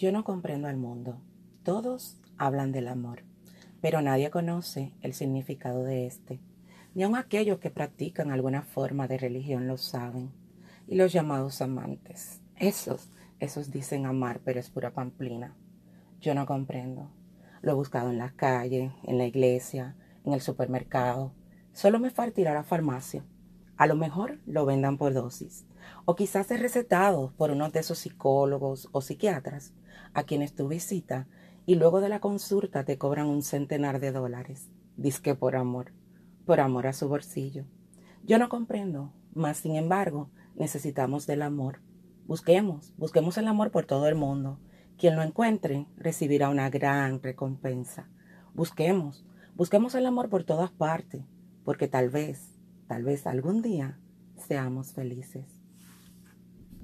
Yo no comprendo al mundo. Todos hablan del amor, pero nadie conoce el significado de este. Ni aun aquellos que practican alguna forma de religión lo saben. Y los llamados amantes. Esos, esos dicen amar, pero es pura pamplina. Yo no comprendo. Lo he buscado en la calle, en la iglesia, en el supermercado. Solo me falta ir a la farmacia. A lo mejor lo vendan por dosis. O quizás es recetado por uno de esos psicólogos o psiquiatras a quienes tu visita y luego de la consulta te cobran un centenar de dólares. Disque por amor, por amor a su bolsillo. Yo no comprendo, mas sin embargo necesitamos del amor. Busquemos, busquemos el amor por todo el mundo. Quien lo encuentre recibirá una gran recompensa. Busquemos, busquemos el amor por todas partes, porque tal vez, tal vez algún día seamos felices.